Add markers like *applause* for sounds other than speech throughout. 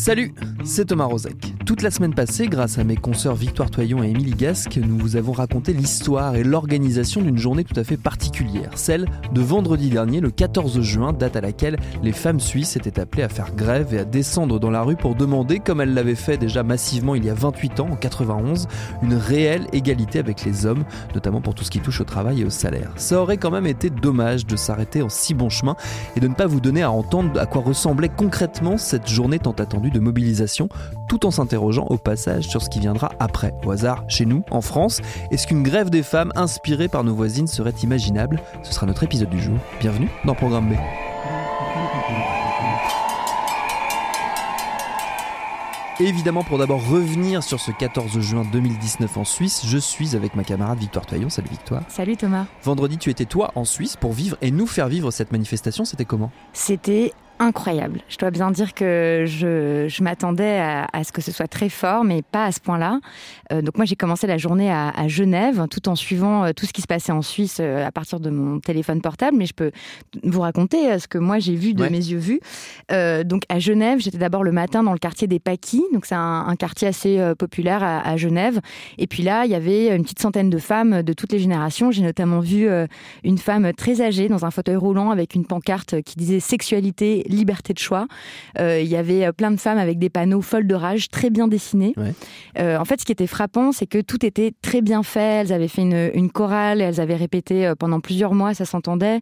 Salut, c'est Thomas Rozek. Toute la semaine passée, grâce à mes consoeurs Victoire Toyon et Émilie Gasque, nous vous avons raconté l'histoire et l'organisation d'une journée tout à fait particulière, celle de vendredi dernier, le 14 juin, date à laquelle les femmes suisses étaient appelées à faire grève et à descendre dans la rue pour demander, comme elles l'avaient fait déjà massivement il y a 28 ans, en 91, une réelle égalité avec les hommes, notamment pour tout ce qui touche au travail et au salaire. Ça aurait quand même été dommage de s'arrêter en si bon chemin et de ne pas vous donner à entendre à quoi ressemblait concrètement cette journée tant attendue de mobilisation, tout en s'interrogeant au passage sur ce qui viendra après. Au hasard, chez nous, en France, est-ce qu'une grève des femmes inspirée par nos voisines serait imaginable? Ce sera notre épisode du jour. Bienvenue dans Programme B. Évidemment, pour d'abord revenir sur ce 14 juin 2019 en Suisse, je suis avec ma camarade Victoire Toyon. Salut Victoire. Salut Thomas. Vendredi, tu étais toi en Suisse pour vivre et nous faire vivre cette manifestation. C'était comment? C'était incroyable. Je dois bien dire que je, je m'attendais à, à ce que ce soit très fort, mais pas à ce point-là. Euh, donc moi, j'ai commencé la journée à, à Genève, tout en suivant euh, tout ce qui se passait en Suisse euh, à partir de mon téléphone portable. Mais je peux vous raconter ce que moi j'ai vu de Ouais. mes yeux vus. Euh, donc à Genève, j'étais d'abord le matin dans le quartier des Paquis. Donc c'est un, un quartier assez populaire à, à Genève. Et puis là, il y avait une petite centaine de femmes de toutes les générations. J'ai notamment vu une femme très âgée dans un fauteuil roulant avec une pancarte qui disait sexualité, liberté de choix. Euh, il y avait euh, plein de femmes avec des panneaux folles de rage, très bien dessinés. Ouais. Euh, en fait, ce qui était frappant, c'est que tout était très bien fait. Elles avaient fait une, une chorale, elles avaient répété pendant plusieurs mois, ça s'entendait.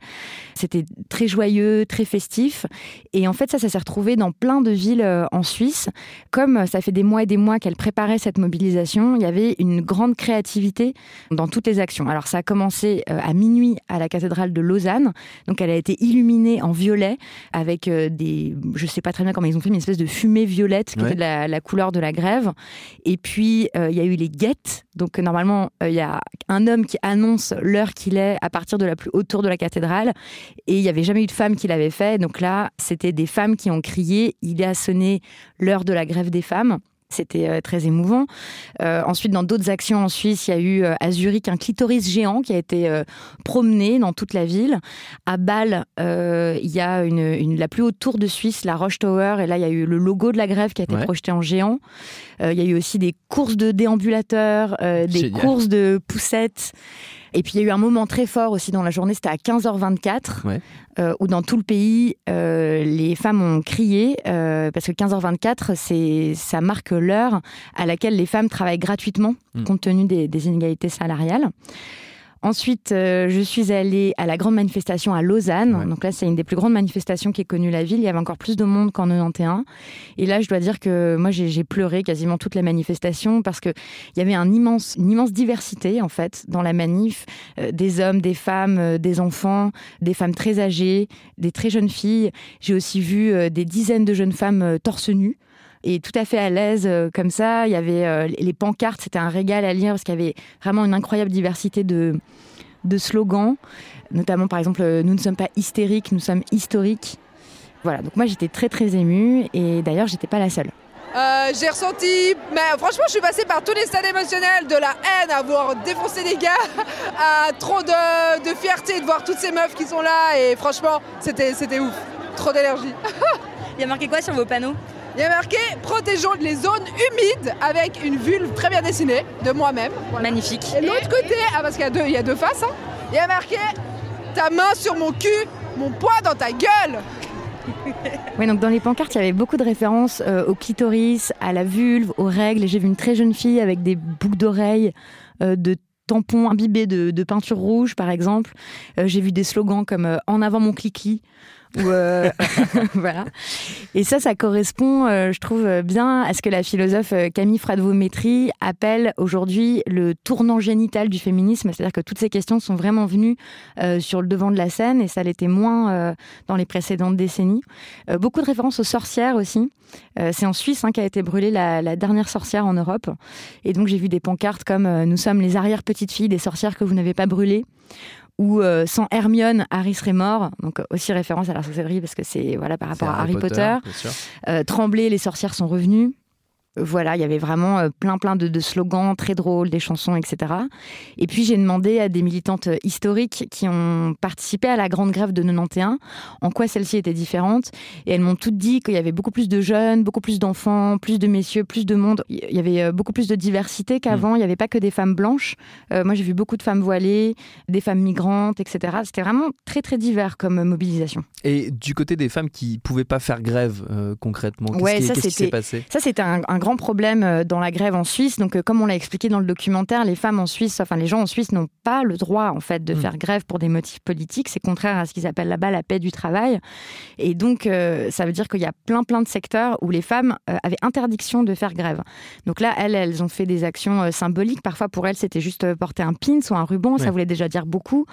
C'était très joyeux, très festif. Et en fait, ça, ça s'est retrouvé dans plein de villes en Suisse. Comme ça fait des mois et des mois qu'elles préparaient cette mobilisation, il y avait une grande créativité dans toutes les actions. Alors, ça a commencé à minuit à la cathédrale de Lausanne. Donc, elle a été illuminée en violet avec euh, des, je sais pas très bien comment ils ont fait, mais une espèce de fumée violette qui Ouais. était de la, la couleur de la grève. Et puis, euh, il y a eu les guettes. Donc, euh, normalement, euh, il y a un homme qui annonce l'heure qu'il est à partir de la plus haute tour de la cathédrale. Et il n'y avait jamais eu de femme qui l'avait fait. Donc là, c'était des femmes qui ont crié Il est à sonner l'heure de la grève des femmes. C'était euh, très émouvant. Euh, ensuite, dans d'autres actions en Suisse, il y a eu euh, à Zurich un clitoris géant qui a été euh, promené dans toute la ville. À Bâle, il y a une, une- la plus haute tour de Suisse, la Roche Tower, et là, il y a eu le logo de la grève qui a été Ouais. projeté en géant. Il y a eu aussi des courses de déambulateurs, des Génial. courses de poussettes. Et puis il y a eu un moment très fort aussi dans la journée, c'était à 15h24, Ouais. euh, où dans tout le pays, euh, les femmes ont crié, euh, parce que 15h24, c'est, ça marque l'heure à laquelle les femmes travaillent gratuitement, Mm. compte tenu des, des inégalités salariales. Ensuite, euh, je suis allée à la grande manifestation à Lausanne. Ouais. Donc là, c'est une des plus grandes manifestations qui est connue la ville. Il y avait encore plus de monde qu'en 91. Et là, je dois dire que moi, j'ai pleuré quasiment toute la manifestation parce que il y avait un immense, une immense diversité en fait dans la manif, Euh, des hommes, des femmes, euh, des enfants, des femmes très âgées, des très jeunes filles. J'ai aussi vu des dizaines de jeunes femmes torse nues et tout à fait à l'aise euh, comme ça. Il y avait euh, les pancartes, c'était un régal à lire parce qu'il y avait vraiment une incroyable diversité de de slogans, notamment par exemple euh, nous ne sommes pas hystériques, nous sommes historiques. Voilà, donc moi j'étais très très émue et d'ailleurs j'étais pas la seule. Euh, j'ai ressenti, mais franchement, je suis passée par tous les stades émotionnels, de la haine à voir défoncer des gars, *laughs* à trop de, de fierté de voir toutes ces meufs qui sont là, et franchement, c'était c'était ouf. Trop d'énergie. *laughs* Il y a marqué quoi sur vos panneaux? Il y a marqué protégeons les zones humides avec une vulve très bien dessinée de moi-même. Voilà. Magnifique. Et l'autre côté, ah parce qu'il y a deux, il y a deux faces, hein, il y a marqué ta main sur mon cul, mon poids dans ta gueule. Oui, donc dans les pancartes, il y avait beaucoup de références euh, au clitoris, à la vulve, aux règles. Et J'ai vu une très jeune fille avec des boucles d'oreilles, euh, de tampons imbibés de, de peinture rouge, par exemple. Euh, J'ai vu des slogans comme En avant mon cliqui Euh, *laughs* voilà. Et ça, ça correspond, euh, je trouve, bien à ce que la philosophe Camille Fradvo-Métry appelle aujourd'hui le tournant génital du féminisme. C'est-à-dire que toutes ces questions sont vraiment venues sur le devant de la scène et ça l'était moins dans les précédentes décennies. beaucoup de références aux sorcières aussi. C'est en Suisse hein, qu'a été brûlée la, la, dernière sorcière en Europe. Et donc j'ai vu des pancartes comme Nous sommes les arrière-petites filles des sorcières que vous n'avez pas brûlées ou euh, sans Hermione, Harry serait mort. Donc aussi référence à la sorcellerie parce que c'est voilà par rapport à Harry Potter. Euh, Trembler, les sorcières sont revenues voilà, il y avait vraiment euh, plein plein de, slogans très drôles, des chansons, etc. Et puis j'ai demandé à des militantes historiques qui ont participé à la grande grève de 91 en quoi celle-ci était différente. Et elles m'ont toutes dit qu'il y avait beaucoup plus de jeunes, beaucoup plus d'enfants, plus de messieurs, plus de monde. Il y avait euh, beaucoup plus de diversité qu'avant. Mm. Il n'y avait pas que des femmes blanches. Euh, moi j'ai vu beaucoup de femmes voilées, des femmes migrantes, etc. C'était vraiment très très divers comme mobilisation. Et du côté des femmes qui pouvaient pas faire grève concrètement, qu'est-ce qui, s'est passé? Ça c'était un, un grand grand problème euh, dans la grève en Suisse. Donc, euh, comme on l'a expliqué dans le documentaire, les femmes en Suisse, enfin les gens en Suisse n'ont pas le droit en fait de mm. faire grève pour des motifs politiques. C'est contraire à ce qu'ils appellent là-bas la paix du travail. Et donc, euh, ça veut dire qu'il y a plein plein de secteurs où les femmes avaient interdiction de faire grève. Donc là, elles, elles ont fait des actions symboliques. Parfois, pour elles, c'était juste porter un pin ou un ruban. Ça voulait déjà dire beaucoup.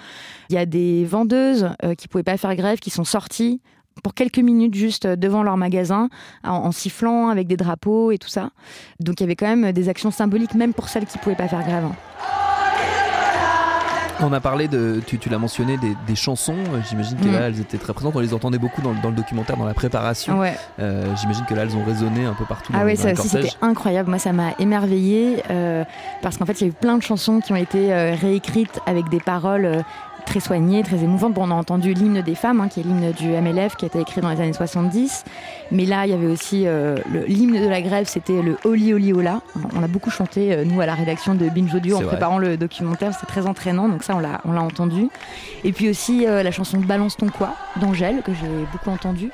Il y a des vendeuses qui pouvaient pas faire grève, qui sont sorties pour quelques minutes juste devant leur magasin en, sifflant avec des drapeaux et tout ça. Donc il y avait quand même des actions symboliques même pour celles qui ne pouvaient pas faire grève. On a parlé de, tu, l'as mentionné, des, chansons. J'imagine que mm. là, elles étaient très présentes. On les entendait beaucoup dans, le documentaire, dans la préparation. Euh, j'imagine que là, elles ont résonné un peu partout. Ah oui, ça aussi, c'était incroyable. Moi, ça m'a émerveillée euh, parce qu'en fait, il y a eu plein de chansons qui ont été euh, réécrites avec des paroles très soignée, très émouvante. Bon, on a entendu l'hymne des femmes, hein, qui est l'hymne du MLF, qui a été écrit dans les années 70. Mais là, il y avait aussi euh, l'hymne de la grève, c'était le Oli Oli Ola. On a beaucoup chanté, euh, nous, à la rédaction de Binge Audio, en préparant le documentaire. C'était très entraînant, donc ça, on l'a, on l'a entendu. Et puis aussi euh, la chanson Balance ton quoi d'Angèle, que j'ai beaucoup entendu.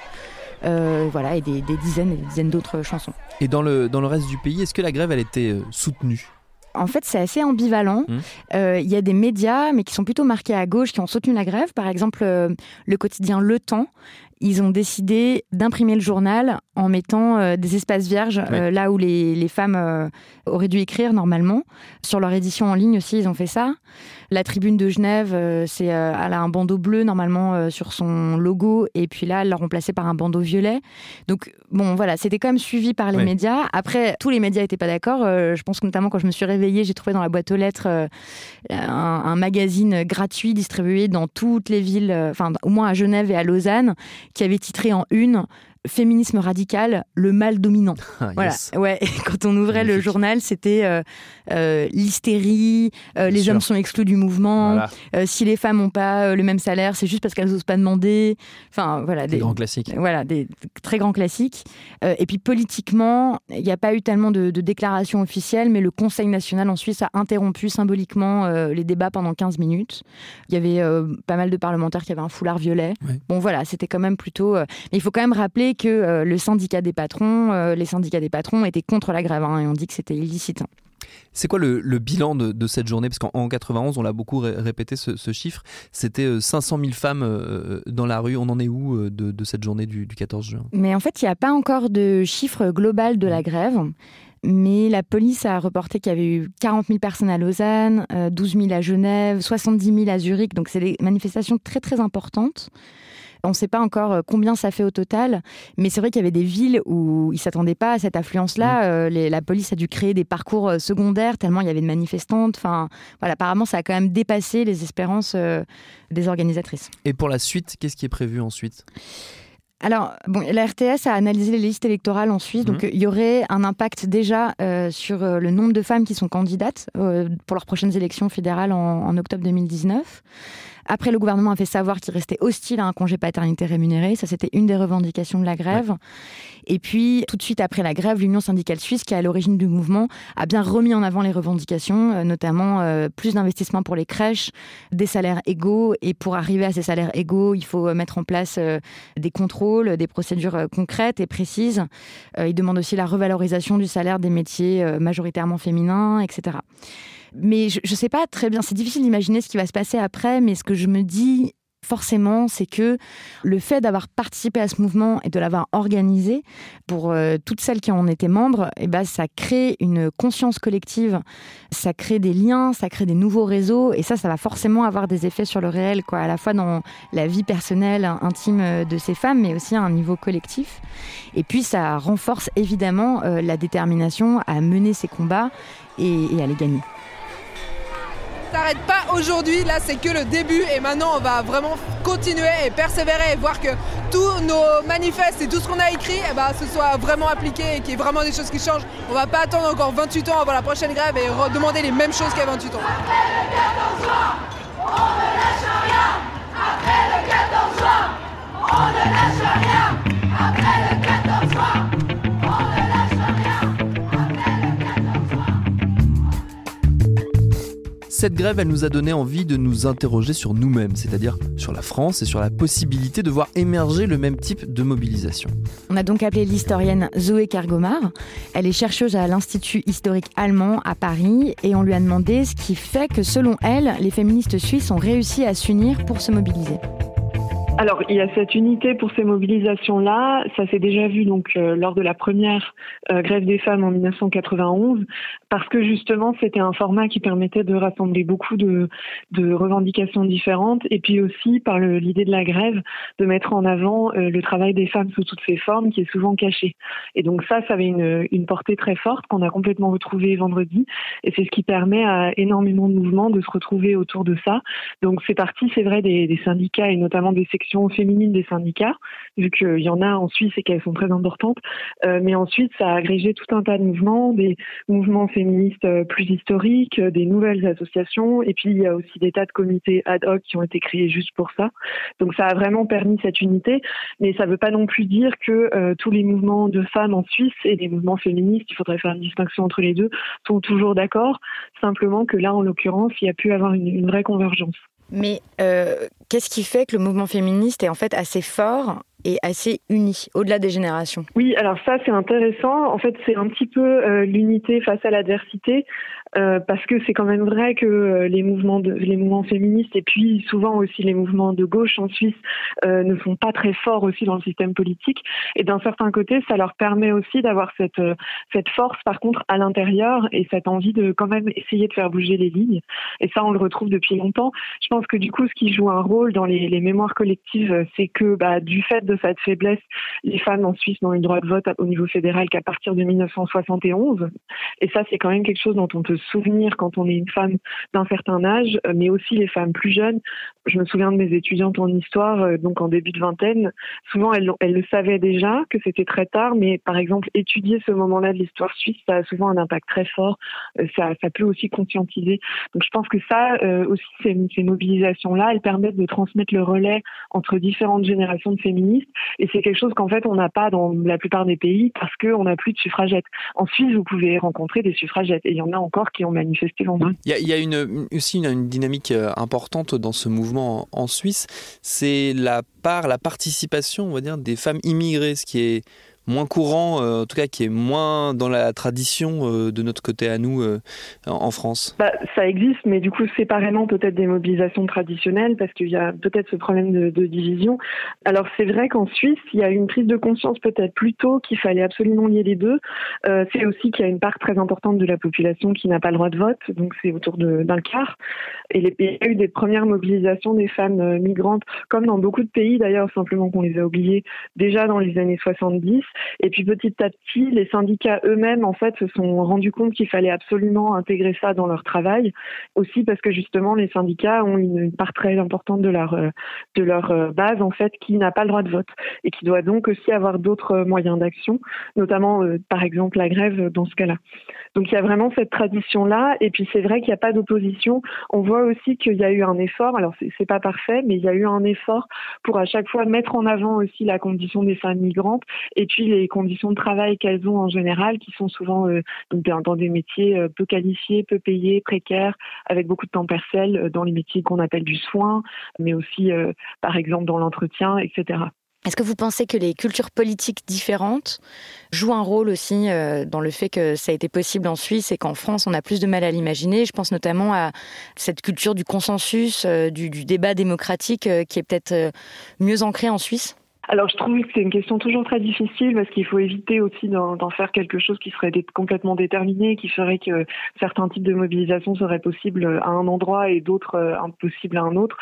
voilà, et des, dizaines et des dizaines d'autres chansons. Et dans le, dans le reste du pays, est-ce que la grève, elle était soutenue? En fait, c'est assez ambivalent. Mmh. Euh, il y a des médias, mais qui sont plutôt marqués à gauche, qui ont soutenu la grève. Par exemple, euh, le quotidien Le Temps, ils ont décidé d'imprimer le journal en mettant euh, des espaces vierges euh, là où les, les femmes euh, auraient dû écrire normalement. Sur leur édition en ligne aussi, ils ont fait ça. La tribune de Genève, c'est elle a un bandeau bleu normalement sur son logo et puis là, elle l'a remplacé par un bandeau violet. Donc bon, voilà, c'était quand même suivi par les médias. Après, tous les médias n'étaient pas d'accord. je pense que notamment quand je me suis réveillée, j'ai trouvé dans la boîte aux lettres un, un, magazine gratuit distribué dans toutes les villes, enfin au moins à Genève et à Lausanne, qui avait titré en une féminisme radical, le mal dominant. *laughs* Ah, voilà. Ouais. *laughs* quand on ouvrait le journal, c'était euh, euh, l'hystérie, euh, les hommes sont exclus du mouvement. si les femmes n'ont pas le même salaire, c'est juste parce qu'elles n'osent pas demander. Enfin, voilà. Des, grands classiques. Voilà, des très grands classiques. et puis politiquement, il n'y a pas eu tellement de, déclarations officielles, mais le Conseil national en Suisse a interrompu symboliquement les débats pendant 15 minutes. Il y avait pas mal de parlementaires qui avaient un foulard violet. Bon, voilà, c'était quand même plutôt. mais il faut quand même rappeler que euh, le syndicat des patrons, euh, les syndicats des patrons étaient contre la grève hein, et on dit que c'était illicite. C'est quoi le, bilan de, cette journée? Parce qu'en 91, on l'a beaucoup répété ce, chiffre, c'était 500 euh, 000 femmes dans la rue. On en est où de, cette journée du, 14 juin? Mais en fait, il n'y a pas encore de chiffre global de la grève. Mais la police a reporté qu'il y avait eu 40 000 personnes à Lausanne, 12 000 à Genève, 70 000 à Zurich. Donc c'est des manifestations très très importantes. On ne sait pas encore euh, combien ça fait au total, mais c'est vrai qu'il y avait des villes où ils ne s'attendaient pas à cette affluence-là. Mm. Euh, la police a dû créer des parcours euh, secondaires tellement il y avait de manifestantes. Enfin, voilà, apparemment, ça a quand même dépassé les espérances des organisatrices. Et pour la suite, qu'est-ce qui est prévu ensuite? Alors, bon, la RTS a analysé les listes électorales en Suisse, donc mhm. il y aurait un impact déjà sur le nombre de femmes qui sont candidates pour leurs prochaines élections fédérales en, en octobre 2019. Après, le gouvernement a fait savoir qu'il restait hostile à un congé paternité rémunéré. Ça, c'était une des revendications de la grève. Et puis, tout de suite après la grève, l'Union syndicale suisse, qui est à l'origine du mouvement, a bien remis en avant les revendications, euh, notamment euh, plus d'investissements pour les crèches, des salaires égaux. Et pour arriver à ces salaires égaux, il faut euh, mettre en place des contrôles, des procédures concrètes et précises. il demande aussi la revalorisation du salaire des métiers majoritairement féminins, etc. Mais je ne sais pas très bien, c'est difficile d'imaginer ce qui va se passer après, mais ce que je me dis, forcément, c'est que le fait d'avoir participé à ce mouvement et de l'avoir organisé, pour euh, toutes celles qui en étaient membres, eh ben, ça crée une conscience collective, ça crée des liens, ça crée des nouveaux réseaux, et ça, ça va forcément avoir des effets sur le réel, quoi, à la fois dans la vie personnelle, intime de ces femmes, mais aussi à un niveau collectif. Et puis, ça renforce évidemment euh, la détermination à mener ces combats et à les gagner s'arrête pas aujourd'hui, là c'est que le début et maintenant on va vraiment continuer et persévérer et voir que tous nos manifestes et tout ce qu'on a écrit, eh ben, soit vraiment appliqué et qu'il y ait vraiment des choses qui changent. On va pas attendre encore 28 ans avant la prochaine grève et demander les mêmes choses a 28 ans. Après le 14 juin, on ne lâche rien. Après le 14 juin, on ne lâche rien. Après le 14 juin. Cette grève, elle nous a donné envie de nous interroger sur nous-mêmes, c'est-à-dire sur la France et sur la possibilité de voir émerger le même type de mobilisation. On a donc appelé l'historienne Zoé Kergomar. Elle est chercheuse à l'Institut historique allemand à Paris et on lui a demandé ce qui fait que selon elle, les féministes suisses ont réussi à s'unir pour se mobiliser. Alors, il y a cette unité pour ces mobilisations-là. Ça s'est déjà vu donc euh, lors de la première euh, grève des femmes en 1991, parce que justement, c'était un format qui permettait de rassembler beaucoup de, de revendications différentes, et puis aussi par l'idée de la grève, de mettre en avant euh, le travail des femmes sous toutes ses formes, qui est souvent caché. Et donc ça, ça avait une, une portée très forte qu'on a complètement retrouvée vendredi, et c'est ce qui permet à énormément de mouvements de se retrouver autour de ça. Donc c'est parti, c'est vrai, des, des syndicats et notamment des sections féminine des syndicats, vu qu'il y en a en Suisse et qu'elles sont très importantes. Euh, mais ensuite, ça a agrégé tout un tas de mouvements, des mouvements féministes euh, plus historiques, euh, des nouvelles associations, et puis il y a aussi des tas de comités ad hoc qui ont été créés juste pour ça. Donc ça a vraiment permis cette unité, mais ça ne veut pas non plus dire que tous les mouvements de femmes en Suisse et les mouvements féministes, il faudrait faire une distinction entre les deux, sont toujours d'accord. Simplement que là, en l'occurrence, il y a pu avoir une vraie convergence. Mais euh, qu'est-ce qui fait que le mouvement féministe est en fait assez fort et assez uni, au-delà des générations Oui, alors ça c'est intéressant. En fait, c'est un petit peu euh, l'unité face à l'adversité. Euh, parce que c'est quand même vrai que euh, les mouvements les mouvements féministes et puis souvent aussi les mouvements de gauche en Suisse ne sont pas très forts aussi dans le système politique et d'un certain côté ça leur permet aussi d'avoir cette force par contre à l'intérieur et cette envie de quand même essayer de faire bouger les lignes et ça on le retrouve depuis longtemps je pense que du coup ce qui joue un rôle dans les, les mémoires collectives c'est que bah, du fait de cette faiblesse les femmes en Suisse n'ont eu le droit de vote au niveau fédéral qu'à partir de 1971 et ça c'est quand même quelque chose dont on peut souvenir quand on est une femme d'un certain âge, euh, mais aussi les femmes plus jeunes. Je me souviens de mes étudiantes en histoire, euh, donc en début de vingtaine. Souvent, elles, le savaient déjà que c'était très tard, mais par exemple, étudier ce moment-là de l'histoire suisse, ça a souvent un impact très fort. Euh, ça, peut aussi conscientiser. Donc, je pense que ça aussi, ces mobilisations-là, elles permettent de transmettre le relais entre différentes générations de féministes. Et c'est quelque chose qu'en fait, on n'a pas dans la plupart des pays parce qu'on n'a plus de suffragettes. En Suisse, vous pouvez rencontrer des suffragettes et il y en a encore qui ont manifesté vendredi. Il y a, une, aussi une, dynamique euh, importante dans ce mouvement en Suisse, c'est la part, la participation, on va dire, des femmes immigrées, ce qui est moins courant, euh, en tout cas qui est moins dans la tradition euh, de notre côté à nous euh, en France bah, Ça existe, mais du coup séparément peut-être des mobilisations traditionnelles, parce qu'il y a peut-être ce problème de, division. Alors c'est vrai qu'en Suisse, il y a une prise de conscience peut-être plus tôt qu'il fallait absolument lier les deux. c'est aussi qu'il y a une part très importante de la population qui n'a pas le droit de vote, donc c'est autour d'un quart. Et les, il y a eu des premières mobilisations des femmes migrantes, comme dans beaucoup de pays d'ailleurs, simplement qu'on les a oubliées déjà dans les années 70. Et puis petit à petit, les syndicats eux-mêmes, en fait, se sont rendus compte qu'il fallait absolument intégrer ça dans leur travail, aussi parce que justement, les syndicats ont une, part très importante de leur euh, de leur euh, base, en fait, qui n'a pas le droit de vote et qui doit donc aussi avoir d'autres moyens d'action, notamment, euh, par exemple, la grève dans ce cas-là. Donc il y a vraiment cette tradition-là, et puis c'est vrai qu'il n'y a pas d'opposition. On voit aussi qu'il y a eu un effort. Alors c'est pas parfait, mais il y a eu un effort pour à chaque fois mettre en avant aussi la condition des femmes migrantes et puis les conditions de travail qu'elles ont en général, qui sont souvent euh, dans des métiers euh, peu qualifiés, peu payés, précaires, avec beaucoup de temps partiel, euh, dans les métiers qu'on appelle du soin, mais aussi, par exemple, dans l'entretien, etc. Est-ce que vous pensez que les cultures politiques différentes jouent un rôle aussi dans le fait que ça a été possible en Suisse et qu'en France, on a plus de mal à l'imaginer? Je pense notamment à cette culture du consensus, du, débat démocratique qui est peut-être mieux ancrée en Suisse alors je trouve que c'est une question toujours très difficile parce qu'il faut éviter aussi d'en faire quelque chose qui serait complètement déterminé, qui ferait que certains types de mobilisation seraient possibles à un endroit et d'autres euh, impossibles à un autre.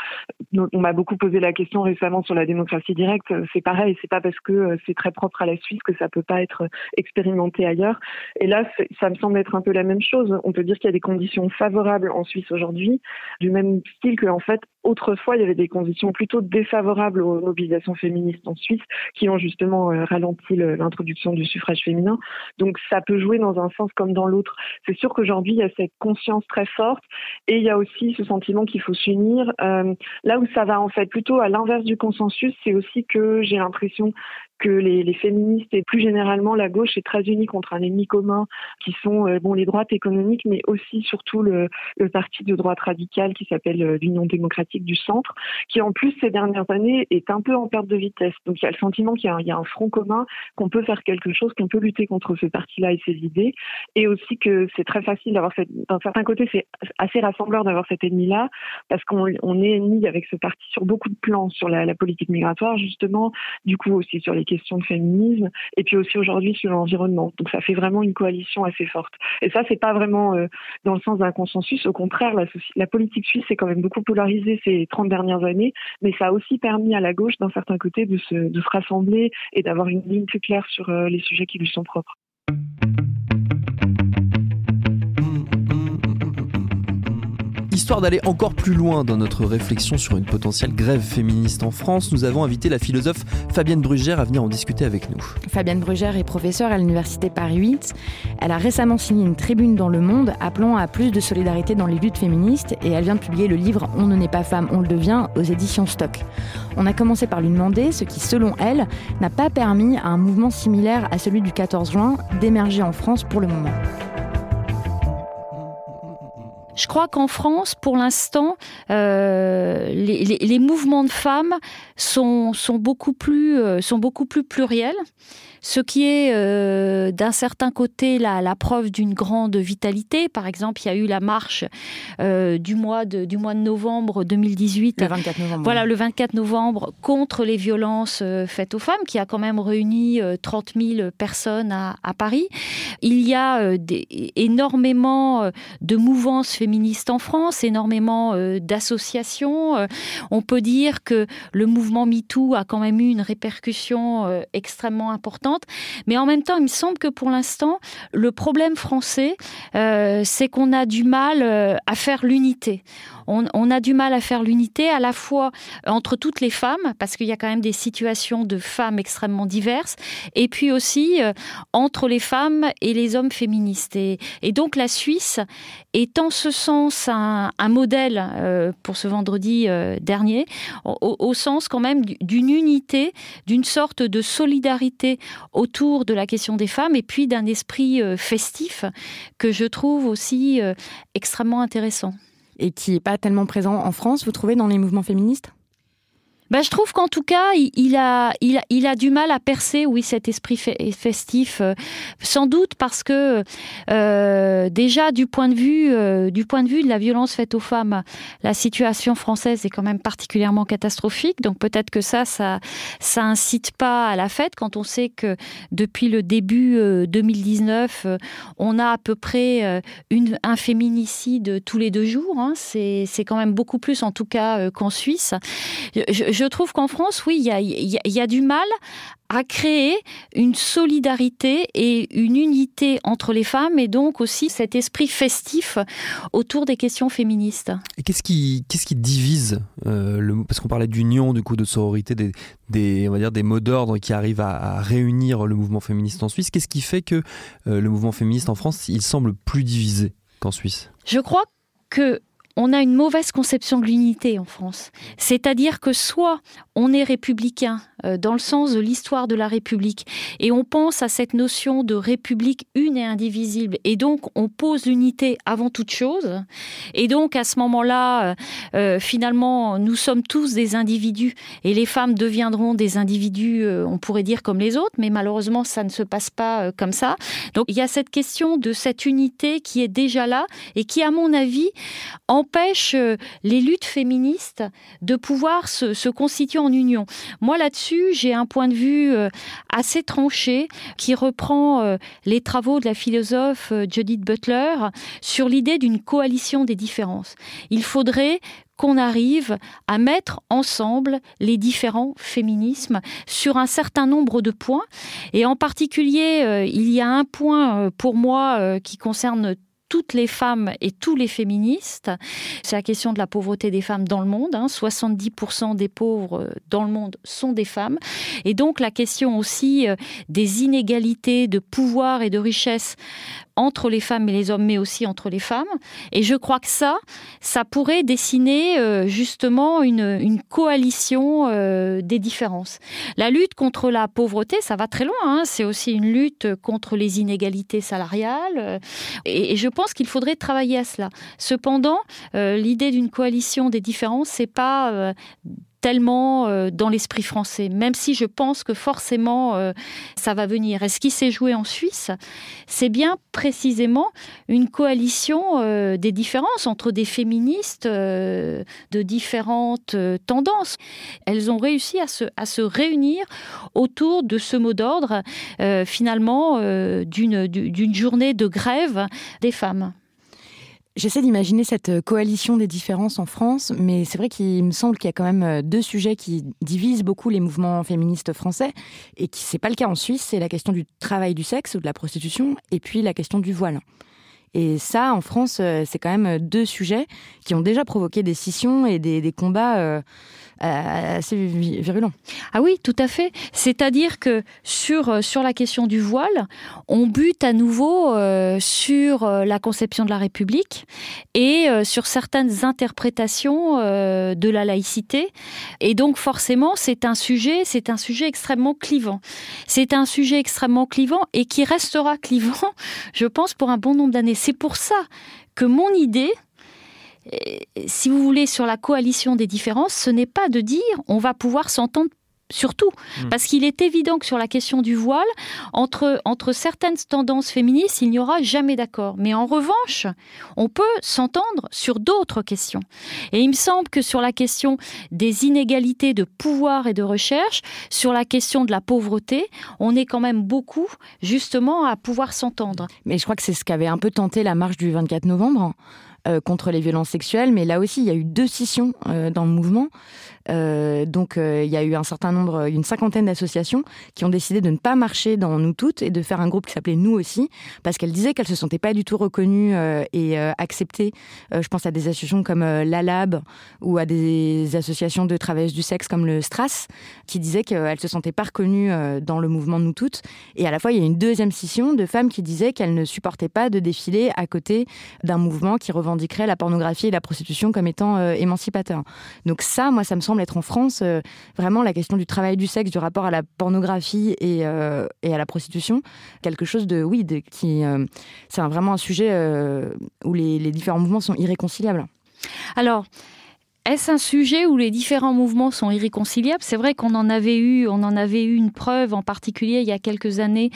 On m'a beaucoup posé la question récemment sur la démocratie directe. C'est pareil, c'est pas parce que euh, c'est très propre à la Suisse que ça peut pas être expérimenté ailleurs. Et là, ça me semble être un peu la même chose. On peut dire qu'il y a des conditions favorables en Suisse aujourd'hui, du même style que en fait autrefois il y avait des conditions plutôt défavorables aux mobilisations féministes en Suisse qui ont justement euh, ralenti l'introduction du suffrage féminin. Donc ça peut jouer dans un sens comme dans l'autre. C'est sûr qu'aujourd'hui il y a cette conscience très forte et il y a aussi ce sentiment qu'il faut s'unir. Euh, là où ça va en fait plutôt à l'inverse du consensus, c'est aussi que j'ai l'impression que les, les, féministes et plus généralement la gauche est très unie contre un ennemi commun qui sont euh, bon les droites économiques mais aussi surtout le, le parti de droite radicale qui s'appelle euh, l'Union démocratique du centre qui en plus ces dernières années est un peu en perte de vitesse. Donc il y a le sentiment qu'il y, y, a un front commun qu'on peut faire quelque chose qu'on peut lutter contre ce parti-là et ses idées et aussi que c'est très facile d'avoir cette d'un certain côté c'est assez rassembleur d'avoir cet ennemi-là parce qu'on on est ennemi avec ce parti sur beaucoup de plans sur la, la politique migratoire justement du coup aussi sur les questions de féminisme, et puis aussi aujourd'hui sur l'environnement. Donc ça fait vraiment une coalition assez forte. Et ça, c'est pas vraiment euh, dans le sens d'un consensus. Au contraire, la, politique suisse est quand même beaucoup polarisée ces 30 dernières années, mais ça a aussi permis à la gauche, d'un certain côté, de se, de se rassembler et d'avoir une ligne plus claire sur euh, les sujets qui lui sont propres. Histoire d'aller encore plus loin dans notre réflexion sur une potentielle grève féministe en France, nous avons invité la philosophe Fabienne Brugère à venir en discuter avec nous. Fabienne Brugère est professeure à l'université Paris 8. Elle a récemment signé une tribune dans Le Monde appelant à plus de solidarité dans les luttes féministes et elle vient de publier le livre On ne naît pas femme, on le devient aux éditions Stock. On a commencé par lui demander ce qui, selon elle, n'a pas permis à un mouvement similaire à celui du 14 juin d'émerger en France pour le moment. Je crois qu'en France, pour l'instant, euh, les, mouvements de femmes sont, euh, sont beaucoup plus pluriels ce qui est euh, d'un certain côté la, la preuve d'une grande vitalité. Par exemple, il y a eu la marche euh, du, mois de, du mois de novembre 2018. Le 24 novembre. Voilà, le 24 novembre, contre les violences euh, faites aux femmes, qui a quand même réuni 30 000 personnes à, à Paris. Il y a des, énormément de mouvances féministes en France, énormément d'associations. On peut dire que le mouvement MeToo a quand même eu une répercussion extrêmement importante mais en même temps, il me semble que pour l'instant, le problème français, euh, c'est qu'on a du mal euh, à faire l'unité on, a du mal à faire l'unité à la fois entre toutes les femmes, parce qu'il y a quand même des situations de femmes extrêmement diverses, et puis aussi euh, entre les femmes et les hommes féministes. Et, donc la Suisse est en ce sens un, modèle euh, pour ce vendredi euh, dernier, au, sens quand même d'une unité, d'une sorte de solidarité autour de la question des femmes, et puis d'un esprit festif que je trouve aussi extrêmement intéressant et qui n'est pas tellement présent en France, vous trouvez, dans les mouvements féministes? Bah, je trouve qu'en tout cas, il, a, il, a, il a du mal à percer, oui, cet esprit festif, euh, sans doute parce que euh, déjà du point de vue euh, du point de vue de la violence faite aux femmes, la situation française est quand même particulièrement catastrophique. Donc peut-être que ça, ça, ça incite pas à la fête quand on sait que depuis le début 2019, on a à peu près une, un féminicide tous les deux jours. Hein. C'est quand même beaucoup plus, en tout cas, qu'en Suisse. Trouve qu'en France, oui, il y a, du mal à créer une solidarité et une unité entre les femmes et donc aussi cet esprit festif autour des questions féministes. Et qu'est-ce qui, qu'est-ce qui divise euh, le, Parce qu'on parlait d'union, du coup, de sororité, des, des, on va dire des mots d'ordre qui arrivent à, réunir le mouvement féministe en Suisse. Qu'est-ce qui fait que euh, le mouvement féministe en France, il semble plus divisé qu'en Suisse? Je crois que on a une mauvaise conception de l'unité en France. C'est-à-dire que soit on est républicain euh, dans le sens de l'histoire de la République et on pense à cette notion de République une et indivisible et donc on pose l'unité avant toute chose et donc à ce moment-là, euh, euh, finalement, nous sommes tous des individus et les femmes deviendront des individus, on pourrait dire comme les autres, mais malheureusement ça ne se passe pas comme ça. Donc il y a cette question de cette unité qui est déjà là et qui, à mon avis, empêche euh, les luttes féministes de pouvoir se, constituer en union. Moi, là-dessus, j'ai un point de vue euh, assez tranché qui reprend euh, les travaux de la philosophe Judith Butler sur l'idée d'une coalition des différences. Il faudrait qu'on arrive à mettre ensemble les différents féminismes sur un certain nombre de points. Et en particulier, il y a un point pour moi qui concerne toutes les femmes et tous les féministes. C'est la question de la pauvreté des femmes dans le monde. 70% hein. des pauvres euh, dans le monde sont des femmes. Et donc la question aussi euh, des inégalités de pouvoir et de richesse entre les femmes et les hommes, mais aussi entre les femmes. Et je crois que ça, ça pourrait dessiner euh, justement une, coalition euh, des différences. La lutte contre la pauvreté, ça va très loin. Hein. C'est aussi une lutte contre les inégalités salariales. Euh, et, je pense qu'il faudrait travailler à cela. Cependant, l'idée d'une coalition des différences, c'est pas tellement euh, dans l'esprit français, même si je pense que forcément euh, ça va venir. Et ce qui s'est joué en Suisse, c'est bien précisément une coalition euh, des différences entre des féministes de différentes tendances. Elles ont réussi se, à se réunir autour de ce mot d'ordre, finalement, d'une journée de grève des femmes. J'essaie d'imaginer cette euh, coalition des différences en France, mais c'est vrai qu'il me semble qu'il y a quand même euh, deux sujets qui divisent beaucoup les mouvements féministes français et qui c'est pas le cas en Suisse. C'est la question du travail du sexe ou de la prostitution, et puis la question du voile. Et ça, en France, euh, c'est quand même deux sujets qui ont déjà provoqué des scissions et des, combats assez virulent. Ah oui, tout à fait. C'est-à-dire que sur, euh, sur la question du voile, on bute à nouveau euh, sur la conception de la République et sur certaines interprétations de la laïcité. Et donc forcément, c'est un sujet, c'est un sujet extrêmement clivant. C'est un sujet extrêmement clivant et qui restera clivant, *laughs* je pense, pour un bon nombre d'années. C'est pour ça que mon idée, si vous voulez, sur la coalition des différences, ce n'est pas de dire on va pouvoir s'entendre surtout. Hmm. Parce qu'il est évident que sur la question du voile, entre, entre certaines tendances féministes, il n'y aura jamais d'accord. Mais en revanche, on peut s'entendre sur d'autres questions. Et il me semble que sur la question des inégalités de pouvoir et de recherche, sur la question de la pauvreté, on est quand même beaucoup justement à pouvoir s'entendre. Mais je crois que c'est ce qu'avait un peu tenté la marche du 24 novembre. Euh, contre les violences sexuelles, mais là aussi, il y a eu deux scissions euh, dans le mouvement. Euh, donc, il y a eu un certain nombre, une cinquantaine d'associations qui ont décidé de ne pas marcher dans Nous Toutes et de faire un groupe qui s'appelait Nous aussi, parce qu'elles disaient qu'elles se sentaient pas du tout reconnues et acceptées. je pense à des associations comme la Lab ou à des associations de travailleuses du sexe comme le Stras, qui disaient qu'elles se sentaient pas reconnues dans le mouvement Nous Toutes. Et à la fois, il y a une deuxième scission de femmes qui disaient qu'elles ne supportaient pas de défiler à côté d'un mouvement qui revendiquait revendiquerait la pornographie et la prostitution comme étant euh, émancipateur. Donc ça, moi, ça me semble être en France euh, vraiment la question du travail du sexe, du rapport à la pornographie et, euh, à la prostitution, quelque chose de, oui, de, qui, c'est vraiment un sujet où les, les différents mouvements sont irréconciliables. Alors, est-ce un sujet où les différents mouvements sont irréconciliables? C'est vrai qu'on en avait eu, on en avait eu une preuve en particulier il y a quelques années,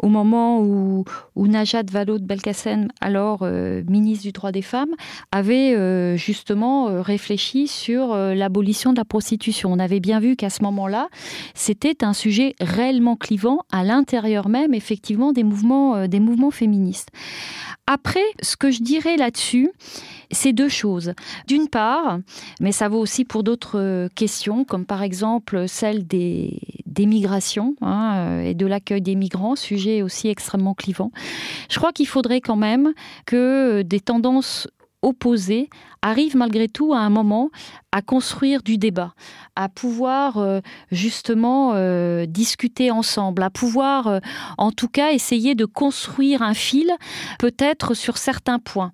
au moment où, Najat Vallaud-Belkacem, alors euh, ministre du droit des femmes, avait euh, justement euh, réfléchi sur l'abolition de la prostitution. On avait bien vu qu'à ce moment-là, c'était un sujet réellement clivant à l'intérieur même, effectivement, des mouvements, des mouvements féministes. Après, ce que je dirais là-dessus, c'est deux choses. D'une part, mais ça vaut aussi pour d'autres euh, questions, comme par exemple celle des, migrations hein, euh, et de l'accueil des migrants, sujet aussi extrêmement clivant. Je crois qu'il faudrait quand même que des tendances opposés arrivent malgré tout à un moment à construire du débat, à pouvoir euh, justement euh, discuter ensemble, à pouvoir euh, en tout cas essayer de construire un fil peut-être sur certains points.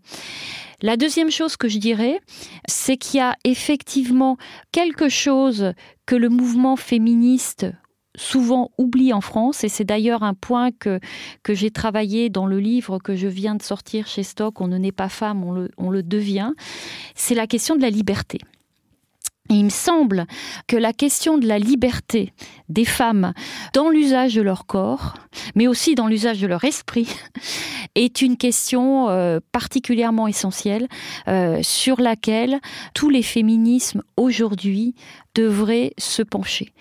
La deuxième chose que je dirais, c'est qu'il y a effectivement quelque chose que le mouvement féministe souvent oublie en France, et c'est d'ailleurs un point que, que j'ai travaillé dans le livre que je viens de sortir chez Stock, On ne naît pas femme, on le, on le devient, c'est la question de la liberté. Et il me semble que la question de la liberté des femmes dans l'usage de leur corps, mais aussi dans l'usage de leur esprit, *laughs* est une question euh, particulièrement essentielle euh, sur laquelle tous les féminismes aujourd'hui devraient se pencher.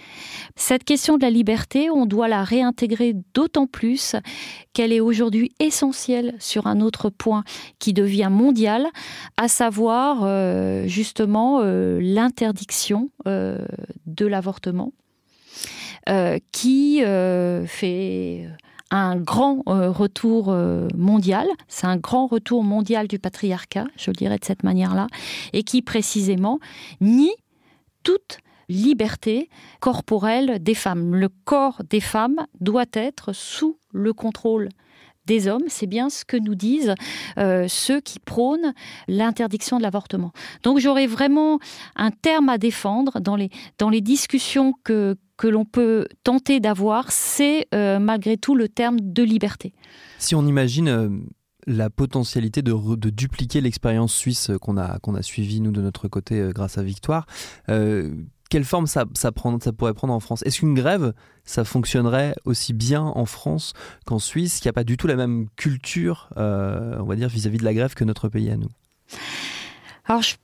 Cette question de la liberté, on doit la réintégrer d'autant plus qu'elle est aujourd'hui essentielle sur un autre point qui devient mondial, à savoir euh, justement l'interdiction de l'avortement. Qui fait un grand euh, retour euh, mondial, c'est un grand retour mondial du patriarcat, je le dirais de cette manière-là, et qui précisément nie toute liberté corporelle des femmes. Le corps des femmes doit être sous le contrôle des hommes, c'est bien ce que nous disent euh, ceux qui prônent l'interdiction de l'avortement. Donc j'aurais vraiment un terme à défendre dans les, dans les discussions que, que l'on peut tenter d'avoir, c'est euh, malgré tout le terme de liberté. Si on imagine euh, la potentialité de, dupliquer l'expérience suisse qu'on a, a suivie, nous, de notre côté, grâce à Victoire, quelle forme ça, pourrait prendre en France? Est-ce qu'une grève, ça fonctionnerait aussi bien en France qu'en Suisse, qui n'y a pas du tout la même culture, on va dire, vis-à-vis de la grève que notre pays à nous? Alors, je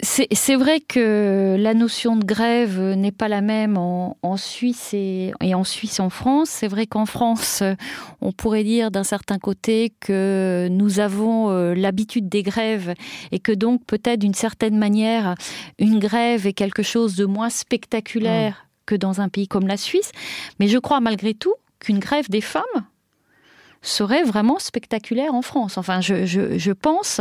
c'est vrai que la notion de grève n'est pas la même en, Suisse et, en Suisse en France. C'est vrai qu'en France, on pourrait dire d'un certain côté que nous avons euh, l'habitude des grèves et que donc peut-être d'une certaine manière, une grève est quelque chose de moins spectaculaire mmh. que dans un pays comme la Suisse. Mais je crois malgré tout qu'une grève des femmes, serait vraiment spectaculaire en France. Enfin, je, pense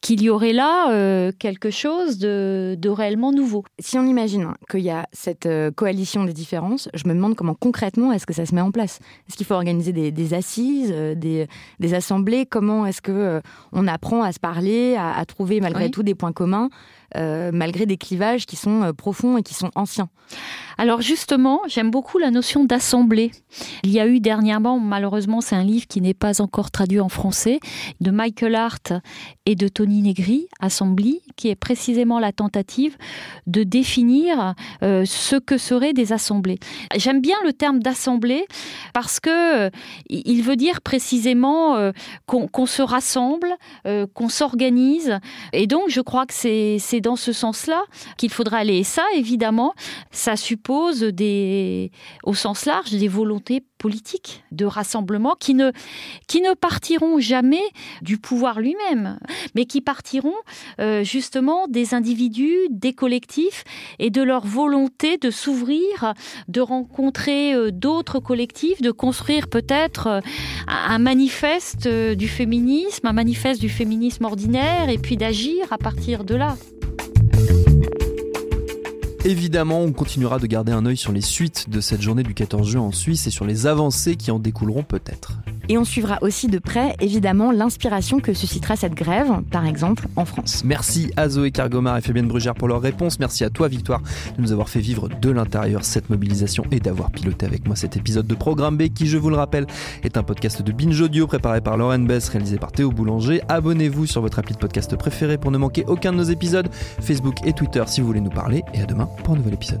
qu'il y aurait là euh, quelque chose de, réellement nouveau. Si on imagine qu'il y a cette euh, coalition des différences, je me demande comment concrètement est-ce que ça se met en place Est-ce qu'il faut organiser des, assises, euh, des, assemblées? Comment est-ce que on apprend à se parler, à, trouver malgré tout des points communs? Euh, malgré des clivages qui sont euh, profonds et qui sont anciens. Alors justement, j'aime beaucoup la notion d'assemblée. Il y a eu dernièrement, malheureusement, c'est un livre qui n'est pas encore traduit en français, de Michael Hart et de Tony Negri, Assembly, qui est précisément la tentative de définir euh, ce que seraient des assemblées. J'aime bien le terme d'assemblée parce que il veut dire précisément qu'on se rassemble, qu'on s'organise, et donc je crois que c'est dans ce sens-là qu'il faudra aller. Et ça, évidemment, ça suppose des, au sens large, des volontés politiques de rassemblement qui ne, qui ne partiront jamais du pouvoir lui-même, mais qui partiront euh, justement des individus, des collectifs et de leur volonté de s'ouvrir, de rencontrer euh, d'autres collectifs, de construire peut-être euh, un manifeste du féminisme, un manifeste du féminisme ordinaire et puis d'agir à partir de là. Évidemment, on continuera de garder un œil sur les suites de cette journée du 14 juin en Suisse et sur les avancées qui en découleront peut-être. Et on suivra aussi de près, évidemment, l'inspiration que suscitera cette grève, par exemple, en France. Merci à Zoé Cargomar et Fabienne Brugère pour leurs réponses. Merci à toi, Victoire, de nous avoir fait vivre de l'intérieur cette mobilisation et d'avoir piloté avec moi cet épisode de Programme B qui, je vous le rappelle, est un podcast de Binge Audio préparé par Lauren Bess, réalisé par Théo Boulanger. Abonnez-vous sur votre appli de podcast préféré pour ne manquer aucun de nos épisodes, Facebook et Twitter si vous voulez nous parler. Et à demain pour un nouvel épisode.